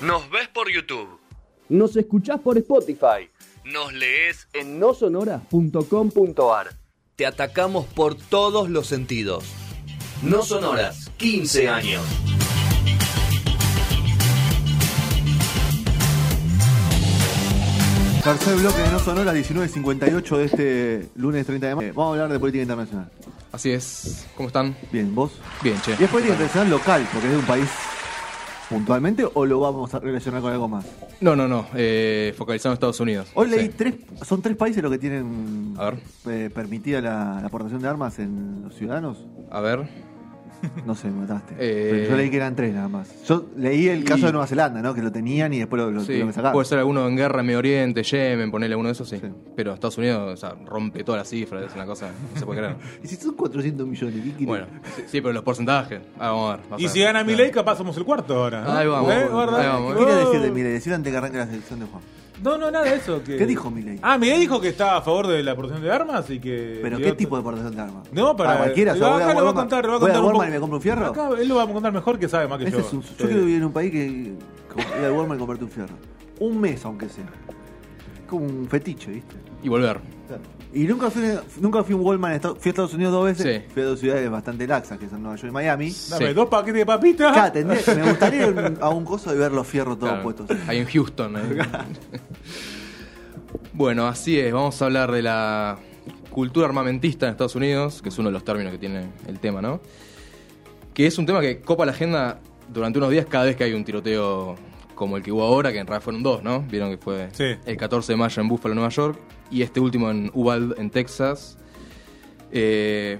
Nos ves por YouTube. Nos escuchás por Spotify. Nos lees En nosonoras.com.ar. Te atacamos por todos los sentidos. No sonoras, 15 años. Tercer bloque de No Sonoras, 19.58 de este lunes 30 de mayo. Vamos a hablar de política internacional. Así es. ¿Cómo están? Bien, ¿vos? Bien, che. ¿Y es política internacional local, porque es de un país puntualmente, o lo vamos a relacionar con algo más? No, no, no. Eh, focalizado en Estados Unidos. Hoy leí Sí. tres, son tres países los que tienen A ver. eh, permitida la, la aportación de armas en los ciudadanos. A ver. No sé, me mataste. Eh, Pero yo leí que eran tres nada más. Yo leí el caso y- de Nueva Zelanda, ¿no? Que lo tenían y después lo, lo Sí, tuvieron que sacar. puede ser alguno en guerra en Medio Oriente, Yemen, ponerle uno de esos, sí. Sí. Pero Estados Unidos o sea, rompe todas las cifras, es una cosa, no se puede creer. Y si son 400 millones, ¿qué? Bueno, sí, sí, pero los porcentajes. Ah, vamos a ver. vas Y a si gana Milei, capaz somos el cuarto ahora. ¿no? Ahí vamos, ¿Eh? ahí ¿Verdad? vamos. ¿Qué quiere Oh. decir de Milei? Decir antes que arranque la selección de Juan. No, no, nada de eso. Que... ¿Qué dijo Milei? Ah, Milei dijo que estaba a favor de la protección de armas y que... ¿Pero qué tipo de portación de armas? No, para... cualquiera. o sea, Acá voy a lo va a contar, lo va a voy contar un Walmart poco- y me compro un fierro. Acá él lo va a contar mejor que sabe más que Ese yo. es un- yo Sí. quiero vivir en un país que que ir al Walmart y comprarte un fierro. Un mes, aunque sea. Como un fetiche, ¿viste? Y volver. Y nunca fui, nunca fui a un Walmart en Estados, fui a Estados Unidos dos veces. Sí. Fui a dos ciudades bastante laxas, que son Nueva York y Miami. Dame Sí. dos paquetes de papitas. Acá, ¿entendés? Me gustaría ir a un- coso y ver los fierros todos Claro, puestos. Ahí en Houston. ahí. bueno, así es. Vamos a hablar de la cultura armamentista en Estados Unidos, que es uno de los términos que tiene el tema, ¿no? Que es un tema que copa la agenda durante unos días cada vez que hay un tiroteo como el que hubo ahora, que en realidad fueron dos, ¿no? Vieron que fue Sí. el 14 de mayo en Buffalo, Nueva York, y este último en Uvalde, en Texas. Eh,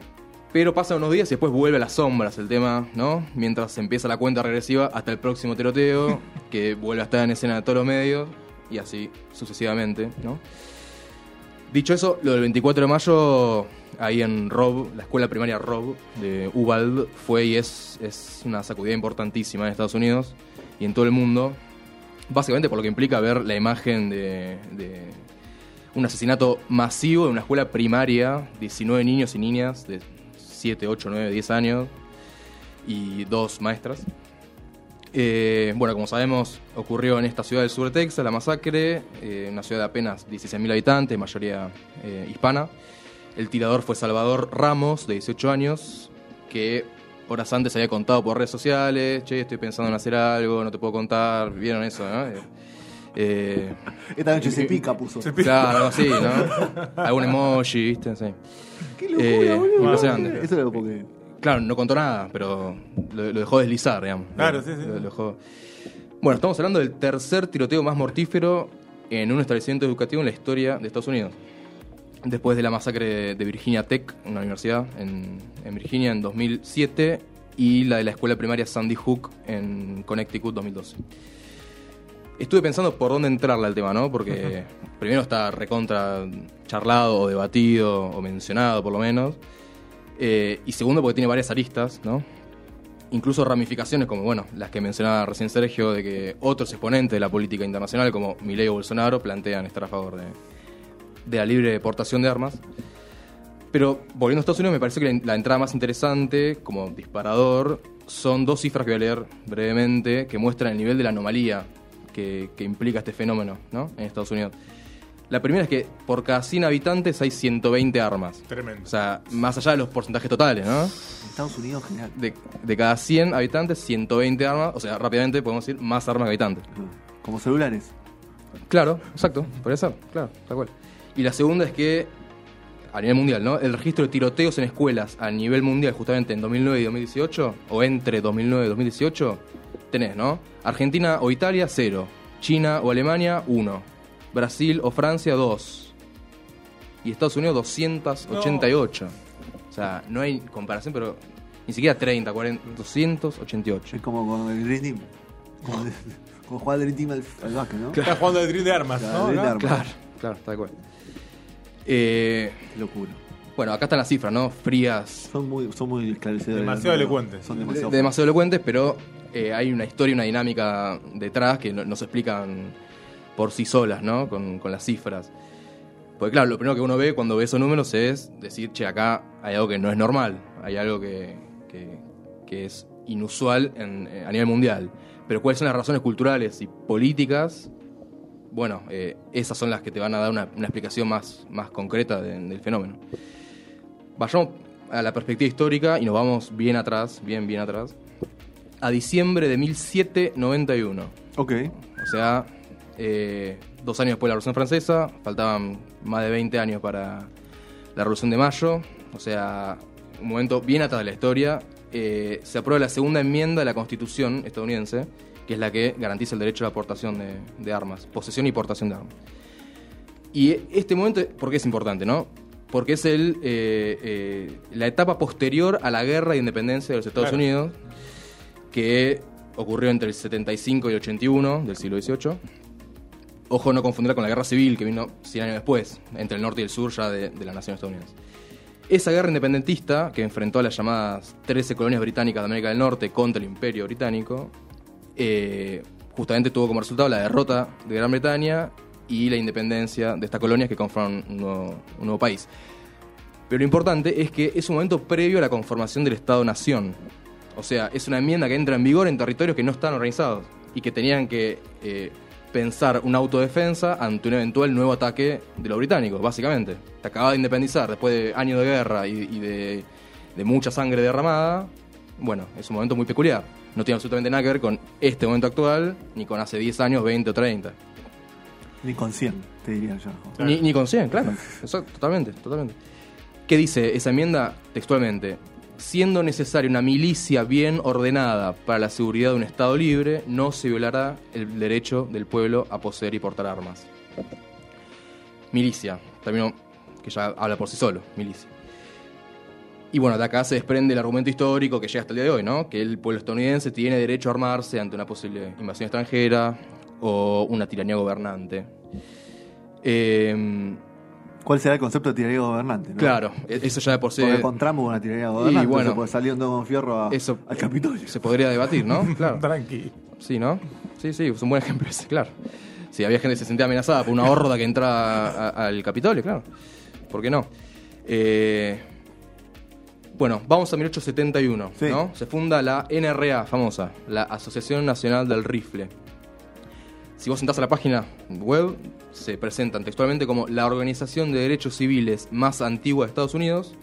pero pasan unos días y después vuelve a las sombras el tema, ¿no? Mientras empieza la cuenta regresiva hasta el próximo tiroteo, que vuelve a estar en escena de todos los medios, y así sucesivamente, ¿no? Dicho eso, lo del 24 de mayo, ahí en Rob, la escuela primaria Rob de Uvalde, fue y es, es una sacudida importantísima en Estados Unidos y en todo el mundo. Básicamente por lo que implica ver la imagen de, un asesinato masivo en una escuela primaria, 19 niños y niñas de 7, 8, 9, 10 años y dos maestras. Eh, bueno, como sabemos, ocurrió en esta ciudad del sur de Texas la masacre, eh, una ciudad de apenas 16.000 habitantes, mayoría eh, hispana. El tirador fue Salvador Ramos, de 18 años, que horas antes había contado por redes sociales, che, estoy pensando en hacer algo, no te puedo contar, vieron eso, ¿no? Eh, eh, Esta noche se pica, puso. claro, algo así, ¿no? Algún emoji, ¿viste? Sí. Qué locura, Eh, boludo. impresionante. Eso lo porque. Claro, no contó nada, pero lo, lo dejó deslizar, digamos. Claro, Lo- sí, sí. lo- lo dejó- Bueno, estamos hablando del tercer tiroteo más mortífero en un establecimiento educativo en la historia de Estados Unidos. Después de la masacre de Virginia Tech, una universidad en, en Virginia en 2007, y la de la escuela primaria Sandy Hook en Connecticut 2012. Estuve pensando por dónde entrarle al tema, ¿no? Porque primero está recontra charlado o debatido o mencionado, por lo menos. Eh, y segundo, porque tiene varias aristas, ¿no? Incluso ramificaciones como, bueno, las que mencionaba recién Sergio, de que otros exponentes de la política internacional, como Milei o Bolsonaro, plantean estar a favor de, de la libre deportación de armas. Pero volviendo a Estados Unidos, me parece que la, la entrada más interesante, como disparador, son dos cifras que voy a leer brevemente, que muestran el nivel de la anomalía que, que implica este fenómeno ¿no? en Estados Unidos. La primera es que por cada 100 habitantes hay 120 armas. Tremendo. O sea, más allá de los porcentajes totales, ¿no? Estados Unidos, genial. De, de cada 100 habitantes, 120 armas. O sea, rápidamente podemos decir más armas que habitantes. Como celulares. Claro, exacto, podría ser, claro, tal cual. Y la segunda es que, a nivel mundial, ¿no? El registro de tiroteos en escuelas a nivel mundial, justamente en 2009 y 2018, o entre 2009 y 2018, tenés, ¿no? Argentina o Italia, 0. China o Alemania, 1. Brasil o Francia, 2. Y Estados Unidos, 288. O sea, no hay comparación, pero ni siquiera 30, 40, 288. Es como con el Dream Team. Como, como jugar el Dream Team al, al básquet, ¿no? Está jugando el drill de armas, Claro, de. Claro, claro, tal cual. Eh, locura. bueno, acá están las cifras, ¿no? Frías, Son muy, son muy esclarecedores. Demasiado elocuentes. Son de- demasiado. demasiado elocuentes, pero eh, hay una historia, una dinámica detrás que no, no se explican por sí solas, ¿no? Con, con las cifras. Porque claro, lo primero que uno ve cuando ve esos números es decir, che, acá hay algo que no es normal, hay algo que, que- que es inusual en- eh, a nivel mundial. Pero cuáles son las razones culturales y políticas, bueno, eh, esas son las que te van a dar una, una explicación más, más concreta de- del fenómeno. Vayamos a la perspectiva histórica y nos vamos bien atrás, bien, bien atrás, a diciembre de 1791. Ok. O sea, eh, dos años después de la Revolución Francesa, faltaban más de 20 años para la Revolución de Mayo, o sea, un momento bien atrás de la historia. eh, se aprueba la segunda enmienda de la Constitución estadounidense, que es la que garantiza el derecho a la aportación de, de armas, posesión y portación de armas. Y este momento, ¿por qué es importante, no? Porque es el, eh, eh, la etapa posterior a la guerra de independencia de los Estados Claro. Unidos, que ocurrió entre el 75 y el 81 del siglo XVIII. Ojo, no confundirla con la guerra civil que vino 100 años después, entre el norte y el sur ya de, de la nación estadounidense. Esa guerra independentista, que enfrentó a las llamadas 13 colonias británicas de América del Norte contra el imperio británico, eh, justamente tuvo como resultado la derrota de Gran Bretaña y la independencia de estas colonias que conforman un nuevo, país. Pero lo importante es que es un momento previo a la conformación del Estado-Nación. O sea, es una enmienda que entra en vigor en territorios que no están organizados y que tenían que eh, pensar una autodefensa ante un eventual nuevo ataque de los británicos, básicamente. Te acabas de independizar después de años de guerra y, y de, de mucha sangre derramada. Bueno, es un momento muy peculiar. No tiene absolutamente nada que ver con este momento actual, ni con hace 10 años, 20 o 30. Ni con 100, te diría yo. Claro. Ni, ni con 100, claro. Exacto, totalmente, totalmente. ¿Qué dice esa enmienda textualmente? Siendo necesaria una milicia bien ordenada para la seguridad de un Estado libre, no se violará el derecho del pueblo a poseer y portar armas. Milicia, término que ya habla por sí solo, milicia. Y bueno, de acá se desprende el argumento histórico que llega hasta el día de hoy, ¿no? Que el pueblo estadounidense tiene derecho a armarse ante una posible invasión extranjera o una tiranía gobernante. Eh, ¿Cuál será el concepto de tiranía gobernante? no? Claro, e- eso ya de por sí Porque con Trump hubo una tiranía gobernante, bueno. bueno, un dedo con fierro a- Eso- al Capitolio. se podría debatir, ¿no? Claro. Tranqui. Sí, ¿no? Sí, sí, es un buen ejemplo ese, claro. Si había gente que se sentía amenazada por una horda que entraba a- al Capitolio, claro. ¿Por qué no? Eh, bueno, vamos a 1871, Sí. ¿no? Se funda la NRA, famosa, la Asociación Nacional del Rifle. Si vos entras a la página web, se presentan textualmente como la organización de derechos civiles más antigua de Estados Unidos,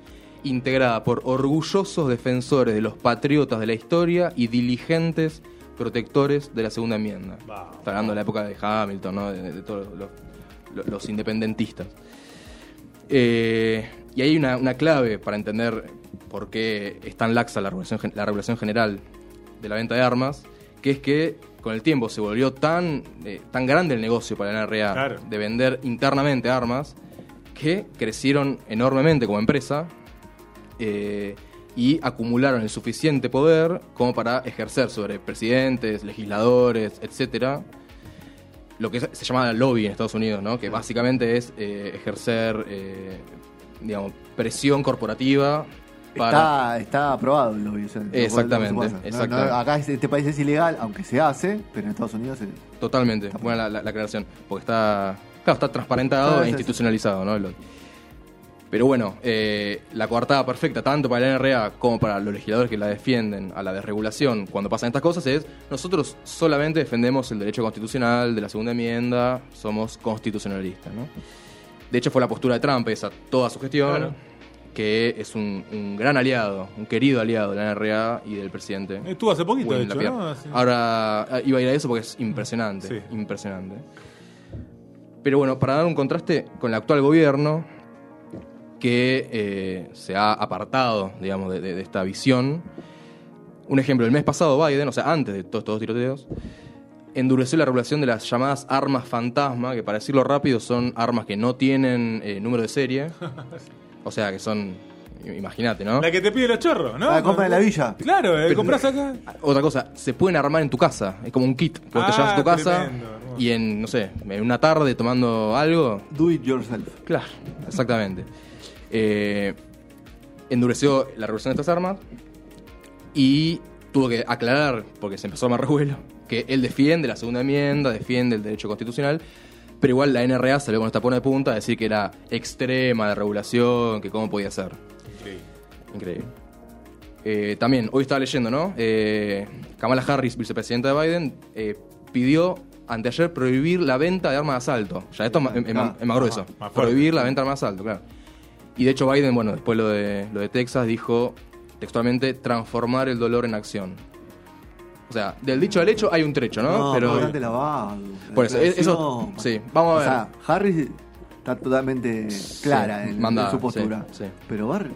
integrada por orgullosos defensores de los patriotas de la historia y diligentes protectores de la Segunda Enmienda. Está hablando de la época de Hamilton, ¿no? de, de todos los, los- los independentistas. Eh, y hay una, una clave para entender por qué es tan laxa la regulación, la regulación general de la venta de armas, que es que con el tiempo se volvió tan, eh, tan grande el negocio para la NRA Claro. de vender internamente armas, que crecieron enormemente como empresa eh, y acumularon el suficiente poder como para ejercer sobre presidentes, legisladores, etcétera, lo que se se llama lobby en Estados Unidos, ¿no? que básicamente es eh, ejercer eh, digamos, presión corporativa para... Está, está aprobado el lobby. o sea, no puede- no se Exactamente. No, acá es- este país es ilegal, aunque se hace, pero en Estados Unidos es- Totalmente, buena la, la- la aclaración, porque está, claro, está transparentado Claro, e institucionalizado, ¿no? El lobby. Pero bueno, eh, la coartada perfecta, tanto para la NRA como para los legisladores que la defienden a la desregulación cuando pasan estas cosas, es nosotros solamente defendemos el derecho constitucional de la segunda enmienda, somos constitucionalistas, ¿no? De hecho fue la postura de Trump esa, toda su gestión, Claro. Que es un, un gran aliado, un querido aliado de la NRA y del presidente. Estuvo hace poquito, de hecho. ¿no? Ahora ah, iba a ir a eso porque es impresionante. Sí. Impresionante. Pero bueno, para dar un contraste con el actual gobierno, que eh, se ha apartado, digamos, de, de- de esta visión. Un ejemplo, el mes pasado Biden, o sea, antes de todos estos tiroteos, endureció la regulación de las llamadas armas fantasma, que para decirlo rápido son armas que no tienen eh, número de serie. O sea, que son, imagínate, ¿no? La que te pide los chorros, ¿no? Ah, compra en la villa. Claro, eh, Pero- compras acá. Otra cosa, se pueden armar en tu casa. Es como un kit que vos te Ah, llevas a tu casa tremendo, hermoso. y en, no sé, en una tarde tomando algo. Do it yourself. Claro, exactamente. Eh, endureció la regulación de estas armas y tuvo que aclarar, porque se empezó a armar revuelo, que él defiende la segunda enmienda, defiende el derecho constitucional, pero igual la NRA salió con esta pona de punta a decir que era extrema de regulación, que cómo podía ser. Increíble. Increíble. eh, también, hoy estaba leyendo, ¿no? Eh, Kamala Harris, vicepresidenta de Biden, eh, pidió anteayer prohibir la venta de armas de asalto. Ya esto es ma- Ah, es más grueso. más prohibir la venta de armas de asalto, claro. Y de hecho Biden, bueno, después lo de, lo de Texas, dijo textualmente transformar el dolor en acción. O sea, del dicho al hecho hay un trecho, ¿no? pero Pero bastante lavado. Por eso, eso- sí, vamos a O ver. sea, Harris está totalmente clara en, en mandada, su postura. sí, sí. Pero Bar,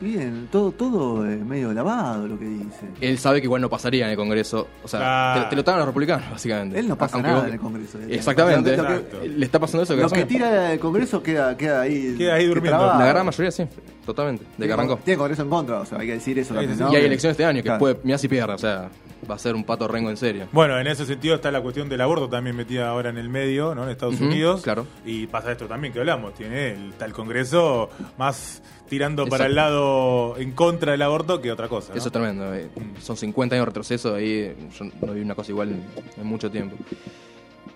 bien, todo, todo es medio lavado lo que dice. él sabe que igual no pasaría en el Congreso. O sea, te, te lo estaban los republicanos, básicamente. Él no pasa Aunque nada vos- en el Congreso. Exactamente. Que- Exacto. Le está pasando eso. Lo que tira el Congreso queda, queda ahí. Queda ahí que durmiendo. La gran mayoría sí, totalmente. De que arrancó. Tiene Congreso en contra, o sea, hay que decir eso Sí, también, sí, ¿no? sí. Y hay elecciones este año que Claro. puede, mira si pierde, o sea, va a ser un pato rengo en serio. Bueno, en ese sentido está la cuestión del aborto también metida ahora en el medio, ¿no? En Estados Unidos. claro. Y pasa esto también que hablamos. Tiene el, está el Congreso más tirando para el lado en contra del aborto que otra cosa. ¿no? Eso es tremendo. eh. Son 50 años de retroceso, ahí yo no vi una cosa igual en, en mucho tiempo.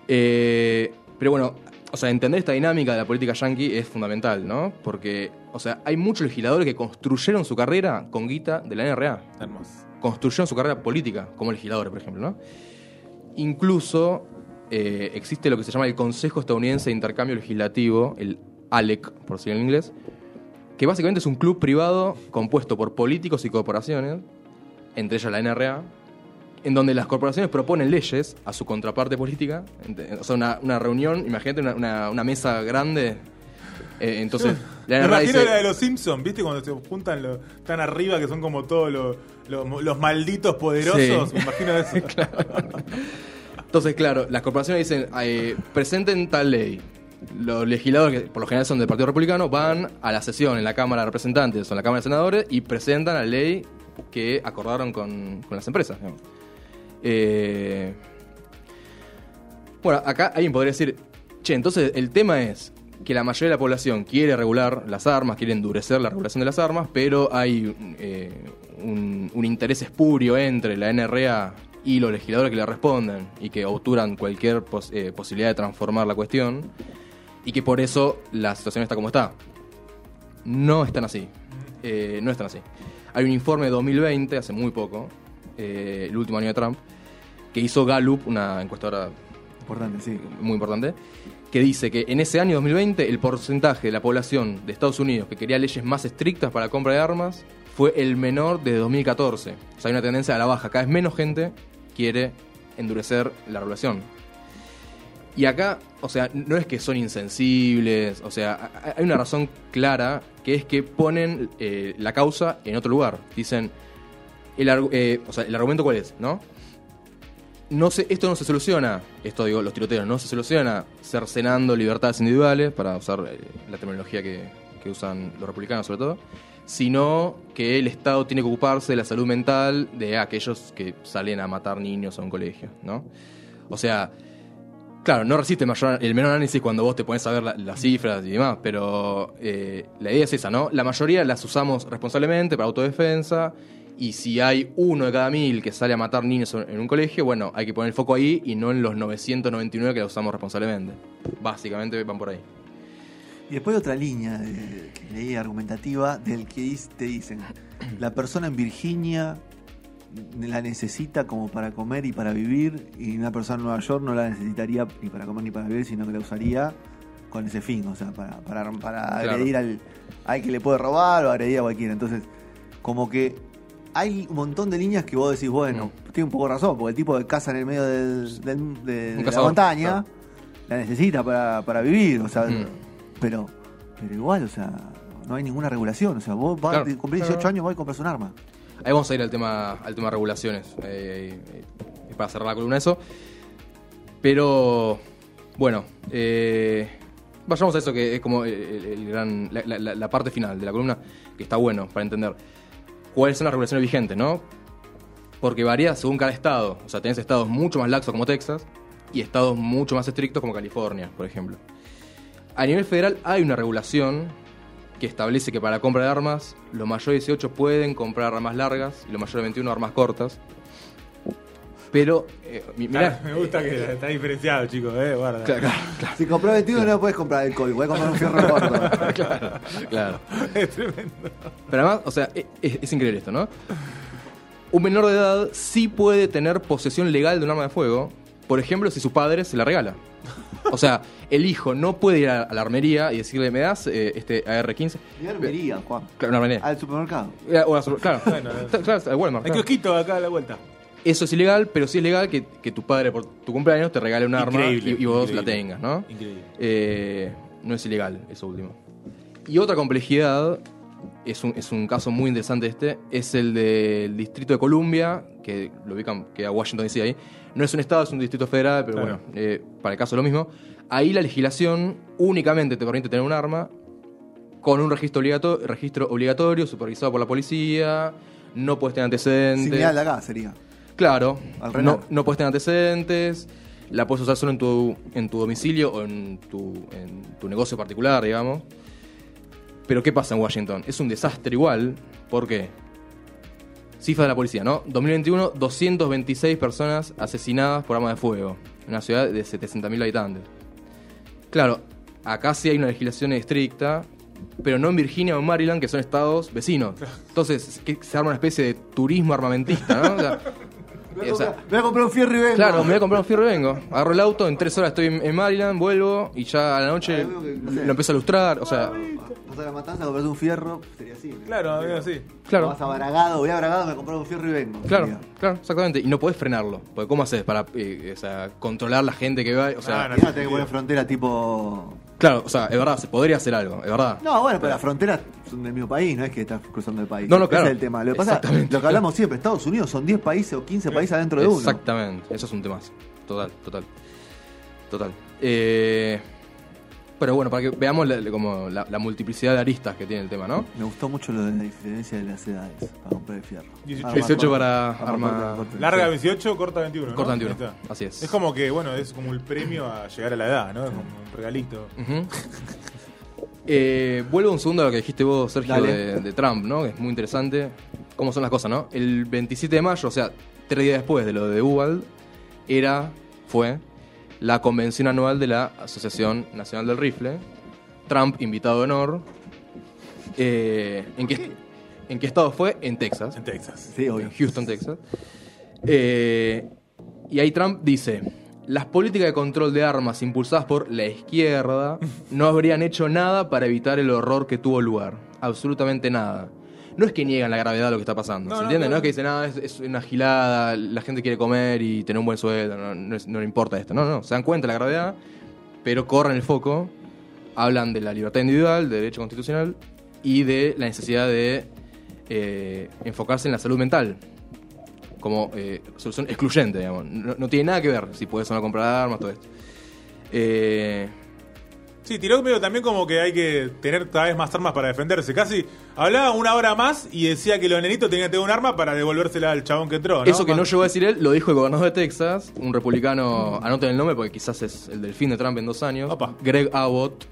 Eh, pero bueno, o sea, entender esta dinámica de la política yankee es fundamental, ¿no? Porque, o sea, hay muchos legisladores que construyeron su carrera con guita de la NRA. Hermoso. construyeron su carrera política como legisladores, por ejemplo, ¿no? Incluso eh, existe lo que se llama el Consejo Estadounidense de Intercambio Legislativo, el ALEC, por decirlo en inglés, que básicamente es un club privado compuesto por políticos y corporaciones, entre ellas la NRA, en donde las corporaciones proponen leyes a su contraparte política, o sea, una, una reunión, imagínate una, una- una mesa grande, eh, entonces la Me imagino dice... la de los Simpsons, ¿viste? Cuando se juntan los, están arriba, que son como todos los, los, los malditos poderosos. Sí. Me imagino eso. Entonces, claro, las corporaciones dicen, eh, presenten tal ley. Los legisladores, que por lo general son del Partido Republicano, van a la sesión en la Cámara de Representantes o en la Cámara de Senadores y presentan la ley que acordaron con, con las empresas. digamos. Eh, bueno, acá alguien podría decir, che, entonces el tema es que la mayoría de la población quiere regular las armas, quiere endurecer la regulación de las armas, pero hay eh, un, interés espurio entre la NRA y los legisladores que le responden y que obturan cualquier eh, posibilidad de transformar la cuestión y que por eso la situación está como está. No están así. Eh, no están así. Hay un informe de 2020, hace muy poco, eh, el último año de Trump, que hizo Gallup, una encuestadora Importante, sí. muy importante, que dice que en ese año 2020 el porcentaje de la población de Estados Unidos que quería leyes más estrictas para la compra de armas fue el menor de 2014. O sea, hay una tendencia a la baja. Cada vez menos gente quiere endurecer la regulación. Y acá, o sea, no es que son insensibles, o sea, hay una razón clara que es que ponen eh, la causa en otro lugar. Dicen, eh, el argumento cuál es, ¿no? no se, esto no se soluciona, esto digo, los tiroteos, no se soluciona cercenando libertades individuales, para usar eh, la terminología que, que usan los republicanos sobre todo, sino que el Estado tiene que ocuparse de la salud mental de aquellos que salen a matar niños a un colegio, ¿no? O sea, claro, no resiste el, menor análisis cuando vos te pones a ver la- las cifras y demás, pero eh, la idea es esa, ¿no? La mayoría las usamos responsablemente para autodefensa y si hay uno de cada mil que sale a matar niños en un colegio, bueno, hay que poner el foco ahí y no en los 999 que la usamos responsablemente. Básicamente van por ahí. Y después otra línea de, leí argumentativa del que te dicen, la persona en Virginia la necesita como para comer y para vivir, y una persona en Nueva York no la necesitaría ni para comer ni para vivir, sino que la usaría con ese fin, o sea, para, para, para Claro. agredir al, al que le puede robar o agredir a cualquiera. Entonces, como que hay un montón de líneas que vos decís, bueno, tiene un poco razón, porque el tipo de casa en el medio del- del- de, de la montaña claro. la necesita para, para vivir, o sea, Mm. pero, pero igual, o sea, no hay ninguna regulación, o sea, vos vas, Claro. cumplís 18 años, vas y compras un arma. Ahí vamos a ir al tema, al tema regulaciones. eh, eh, para cerrar la columna eso. Pero, bueno, eh, vayamos a eso que es como el, el- el gran, la- la parte final de la columna, que está bueno para entender cuáles son las regulaciones vigentes, ¿no? Porque varía según cada estado. O sea, tenés estados mucho más laxos como Texas y estados mucho más estrictos como California, por ejemplo. A nivel federal hay una regulación que establece que para la compra de armas los mayores de 18 pueden comprar armas largas y los mayores de 21 armas cortas. Pero, eh, mirá, Me gusta que está diferenciado, chicos, eh, guarda. Claro, claro, claro, Si compras 21 no puedes comprar el código, puedes comprar un fierro corto. claro. Es tremendo. Pero además, o sea, e- es, es increíble esto, ¿no? un menor de edad sí puede tener posesión legal de un arma de fuego, por ejemplo, si su padre se la regala. O sea, el hijo no puede ir a, a la armería y decirle, ¿me das eh, este AR-15? Y armería, Juan. Claro, una armería. Al supermercado. Eh, o a su- claro, Bueno, claro, al Walmart, Hay claro. kiosquito acá a la vuelta. Eso es ilegal, pero sí es legal que, que tu padre por tu cumpleaños te regale un arma y, vos la tengas, ¿no? Increíble. Eh, no es ilegal, eso último. Y otra complejidad, es un, es un caso muy interesante este, es el del Distrito de Columbia, que lo ubican, que a Washington DC ahí. No es un estado, es un distrito federal, pero Claro. bueno, eh, para el caso es lo mismo. Ahí la legislación únicamente te permite tener un arma con un registro, obligato- registro obligatorio, supervisado por la policía, no puedes tener antecedentes. Similar de acá sería. Claro, Al no, puedes tener antecedentes, la puedes usar solo en tu, en tu domicilio o en tu, en tu negocio particular, digamos. Pero ¿qué pasa en Washington? Es un desastre igual, ¿por qué? Cifra de la policía, ¿no? 2021, 226 personas asesinadas por arma de fuego, en una ciudad de 700.000 habitantes. Claro, acá sí hay una legislación estricta, pero no en Virginia o en Maryland, que son estados vecinos. Entonces, que se arma una especie de turismo armamentista, ¿no? O sea, Voy a, o sea, comprar, voy a comprar un fierro y vengo. Claro, me voy a comprar un fierro y vengo. Agarro el auto, en tres horas estoy en Maryland, vuelvo y ya a la noche Ah, que- no lo empiezo a ilustrar. O sea, Vas a la matanza, compras un fierro, sería así. Claro, amigo, sí. claro, Vas a Bragado, voy a Bragado, me compro un fierro y vengo. claro, sería. claro, exactamente. Y no podés frenarlo. Porque ¿cómo haces para eh, o sea, controlar la gente que va? O sea, Ah, no. Y ahora tenés que poner frontera tipo. Claro, o sea, es verdad, se podría hacer algo, es verdad. No, bueno, pero las fronteras son del mismo país, no es que estás cruzando el país. No, no, claro. Ese es el tema. Lo que pasa, lo que hablamos siempre, Estados Unidos son 10 países o 15 países adentro de uno. Exactamente, eso es un tema. Total, total. Total. Eh, pero bueno, para que veamos la, como la, la multiplicidad de aristas que tiene el tema, ¿no? Me gustó mucho lo de la diferencia de las edades para comprar el fierro. 18. Arma 18 corta. para Arma. Larga Sí. 28, corta 21. ¿no? Corta Ahí 21, está. así es. Es como que, bueno, es como el premio a llegar a la edad, ¿no? Es como un regalito. Eh, vuelvo un segundo a lo que dijiste vos, Sergio, de, de Trump, ¿no? Que es muy interesante. ¿Cómo son las cosas, no? El 27 de mayo, o sea, tres días después de lo de Uvalde, era, fue, la convención anual de la Asociación Nacional del Rifle. Trump, invitado de honor. Eh, ¿en, qué, ¿En qué estado fue? En Texas. En Texas. Sí, obvio. en Houston, Texas. Eh, y ahí Trump dice, las políticas de control de armas impulsadas por la izquierda no habrían hecho nada para evitar el horror que tuvo lugar. Absolutamente nada. No es que niegan la gravedad de lo que está pasando, No, ¿se no, entiende? No, es que dicen, nada, es, es una gilada, la gente quiere comer y tener un buen sueldo, no, no es- no le importa esto. No, no, se dan cuenta de la gravedad, pero corren el foco, hablan de la libertad individual, de derecho constitucional y de la necesidad de eh, enfocarse en la salud mental como eh, solución excluyente, digamos. No, no tiene nada que ver si puedes o no comprar armas, todo esto. Eh, Sí, tiró medio también como que hay que tener cada vez más armas para defenderse. Casi hablaba una hora más y decía que los nenitos tenían que tener un arma para devolvérsela al chabón que entró. ¿no? Eso que no llegó a decir él, lo dijo el gobernador de Texas, un republicano, anoten el nombre porque quizás es el del fin de Trump en dos años, Opa. Greg Abbott,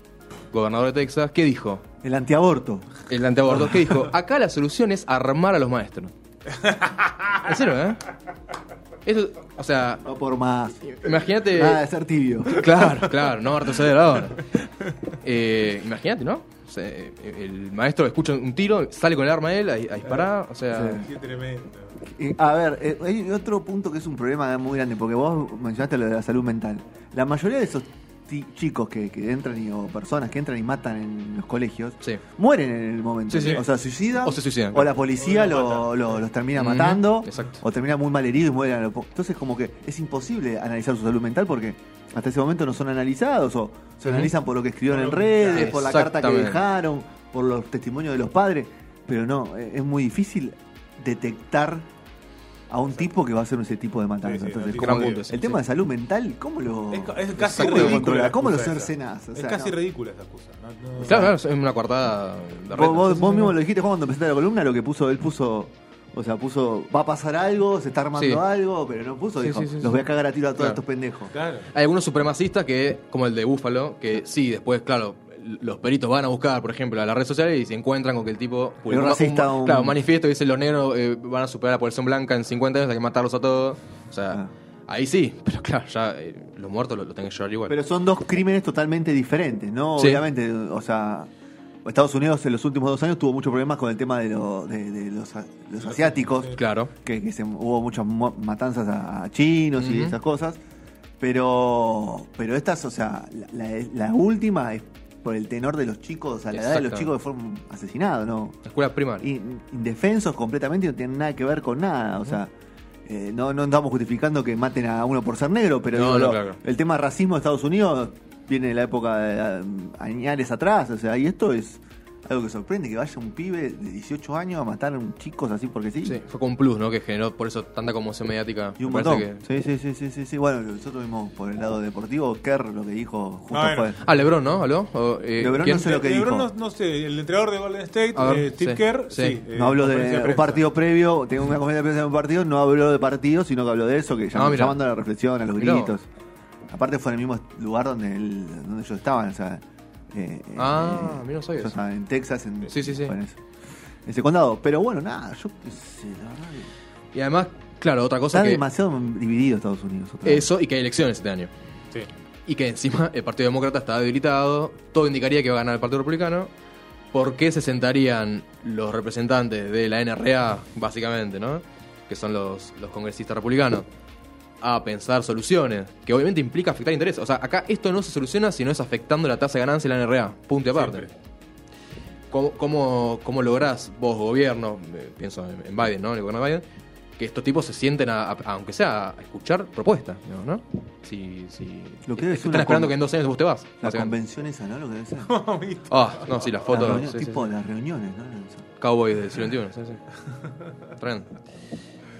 gobernador de Texas, ¿qué dijo? El antiaborto. El anteaborto, ¿qué dijo? Acá la solución es armar a los maestros. ¿En serio, eh? Eso, o sea, No por más. imagínate... Nada de ser tibio. Claro, claro, no retroceder ahora. Eh, Imagínate, ¿no? O sea, el maestro escucha un tiro, sale con el arma él a, a disparar, o sea... Sí. Qué tremendo. A ver, eh, hay otro punto que es un problema muy grande, porque vos mencionaste lo de la salud mental. La mayoría de esos chicos que, que entran y, o personas que entran y matan en los colegios Sí. mueren en el momento. Sí, sí. O sea, suicidan. O se suicidan. O la policía O lo lo- mata. lo- los termina matando. exacto. O termina muy mal herido y mueren. Entonces, como que es imposible analizar su salud mental porque hasta ese momento no son analizados o se analizan por lo que escribieron en redes, por la carta que dejaron, por los testimonios de los padres. Pero no, eh, es muy difícil detectar a un tipo que va a hacer ese tipo de matanza. Sí, sí, Entonces, no ¿cómo- tiene punto, sí, el tema sí. de salud mental, ¿cómo lo, Es, ca- es casi ¿Cómo lo ridícula. la ¿Cómo lo cercenás? O es casi no. ridícula esa excusa. No, no- Claro, claro, es una coartada de Vos, vos- Sí, sí, vos sí. mismo lo dijiste cuando empezaste la columna, lo que puso, él puso, o sea, puso, va a pasar algo, se está armando Sí. algo, pero no puso, Sí, dijo, sí, sí, los sí. voy a cagar a tiro a todos Claro. estos pendejos. Claro. Hay algunos supremacistas que, como el de Búfalo, que sí, después, claro, los peritos van a buscar, por ejemplo, a las redes sociales y se encuentran con que el tipo publicó Un racista, un, un- claro, un manifiesto que dice los negros eh, van a superar a la población blanca en 50 años, hay que matarlos a todos. O sea, Ah. ahí sí, pero claro, ya eh, los muertos lo, lo tienen que llorar igual. Pero son dos crímenes totalmente diferentes, ¿no? Sí. Obviamente, o sea, Estados Unidos en los últimos dos años tuvo muchos problemas con el tema de, lo- de- de los, los asiáticos, Claro. que, que se, hubo muchas matanzas a, a chinos y esas cosas. Pero, pero estas, o sea, la, la- la última es por el tenor de los chicos, o sea, la edad de los chicos que fueron asesinados, ¿no? Escuela primaria. In- indefensos completamente y no tienen nada que ver con nada. O sea, eh, no, no estamos justificando que maten a uno por ser negro, pero No, digo, no, lo- claro. el tema racismo de Estados Unidos viene de la época de añares atrás. O sea, y esto es algo que sorprende, que vaya un pibe de 18 años a matar a un chicos así porque sí. Sí, fue con un plus, ¿no? Que generó por eso tanta conmoción mediática. Y un Me montón. que- Sí, sí, sí, sí, sí, sí. Bueno, nosotros vimos por el lado deportivo, Kerr lo que dijo justo Ah, bueno. fue. Ah, Lebron, ¿no? ¿Habló? O, eh, LeBron ¿quién? no sé lo que LeBron dijo. No, no sé, el entrenador de Golden State, ver, eh, Steve sí, Kerr, sí. sí. eh, No habló conferencia de un partido previo, tengo una conferencia de prensa de un partido, no habló de partido, sino que habló de eso, que llam- Ah, mira. llamando a la reflexión, a los gritos. Aparte fue en el mismo lugar donde, él- donde ellos estaban, o sea... eh, Ah, eh, mira, no sabía eso. en Texas, en, Sí, sí, sí. fue en ese, en ese condado. Pero bueno, nada, yo qué sé, la verdad que- Y además, claro, otra cosa Está que... demasiado dividido Estados Unidos. otra vez. Eso y que hay elecciones este año. Sí. Y que encima el Partido Demócrata está debilitado. Todo indicaría que va a ganar el Partido Republicano. ¿Por qué se sentarían los representantes de la NRA, básicamente, ¿no? Que son los, los congresistas republicanos, a pensar soluciones, que obviamente implica afectar intereses. O sea, acá esto no se soluciona si no es afectando la tasa de ganancia de la NRA. Punto y aparte. Siempre. ¿Cómo, cómo, cómo lográs vos, gobierno, eh, pienso en, en Biden, ¿no? En el gobierno de Biden, que estos tipos se sienten, a, a- aunque sea, a escuchar propuestas, digamos, ¿no? Si, si Lo que debe ser están una esperando con- que en dos años vos te vas. La básicamente. convención esa, ¿no? Lo que debe ser. Ah, no, sí, las Las fotos. reuniones, sí, sí, tipo sí. las reuniones, ¿no? Cowboys del siglo XXI, sí, sí. Tremendo.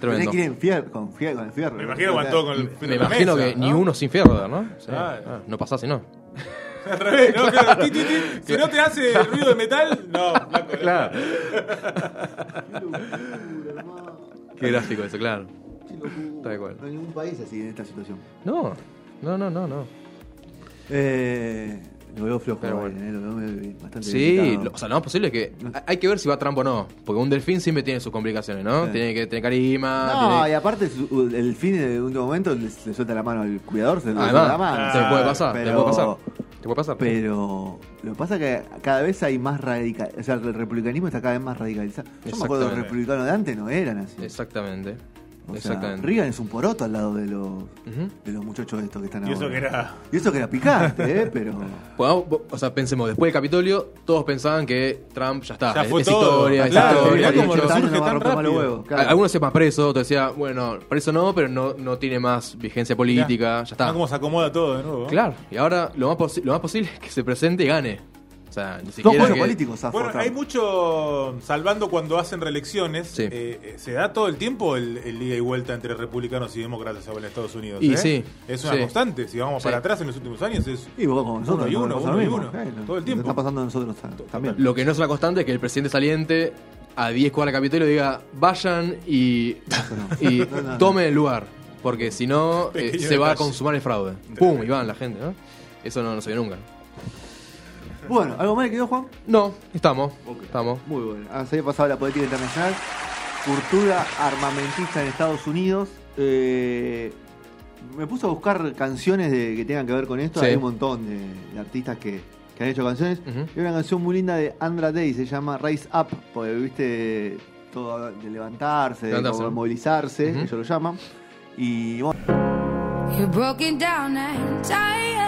Tenés Tremendo. que ir en fier, con, fier, con el fierro. Me imagino aguantó con el Me la imagino mesa, que ni ¿no? uno sin fierro, ¿no? Sí. Ah. Ah, no pasás y no. Al revés, ¿no? Claro, ti, ti, ti. Si no te hace ruido de metal, no. flaco, Claro. Qué gráfico eso, claro. Tal cual. No hay ningún país así en esta situación. No, no, no, no, no. Eh, lo veo flojo, Pero Biden, eh, lo veo medio- bastante Sí, lo- o sea, lo más posible es que hay que ver si va Trump o no, porque un delfín siempre tiene sus complicaciones, ¿no? Sí. Tiene que tener carisma, No, tiene- y aparte su- el fin de último momento le, le suelta la mano al cuidador, se le suelta además, la mano. te puede pasar, te pero- puede pasar, te puede pasar. Pero lo que pasa es que cada vez hay más radical, o sea, el republicanismo está cada vez más radicalizado. Yo me acuerdo de los republicanos de antes no eran así. Exactamente, O sea, exactamente. Reagan es un poroto al lado de los Ujú. de los muchachos estos que están Y eso ahora. que era. Y eso que era picante, ¿eh? Pero Bueno, o sea, pensemos, después del Capitolio, todos pensaban que Trump ya está, Ya es, fue es todo. historia, es Claro, es historia. tan rápido. claro. Algunos se más preso, otros decía, bueno, preso no, pero no, no tiene más vigencia política, ya está. Ah, cómo se acomoda todo de nuevo. Claro, y ahora lo más, lo más posible es que se presente y gane. O sea, ni siquiera. buenos que- políticos, Bueno, hay mucho, salvando cuando hacen reelecciones, Sí. eh, eh, se da todo el tiempo el, el ida y vuelta entre republicanos y demócratas en Estados Unidos. Y ¿eh? sí, Es una sí. constante, si vamos Sí. para atrás en los últimos años es... Y vos como nosotros, Uno y uno, uno y uno, todo el tiempo. Está pasando a nosotros también. Lo que no es una constante es que el presidente saliente a 10 cuadras Capitolio diga, vayan y, y No, no, no. tomen el lugar. Porque si no, eh, se va a consumar el fraude. ¡Pum! Y van la gente, ¿no? Eso no, no se ve nunca. Bueno, ¿algo más le quedó, Juan? No, estamos. Estamos. Muy bueno. Ah, se había pasado la política internacional. Cultura armamentista en Estados Unidos. Eh, me puse a buscar canciones de, que tengan que ver con esto. Sí. Hay un montón de, de artistas que, que han hecho canciones. Ujú. Hay una canción muy linda de Andra Day, se llama Rise Up, porque viste todo de levantarse, de Levantarse. movilizarse, Ujú. ellos lo llaman. Y bueno, You're broken down and tired.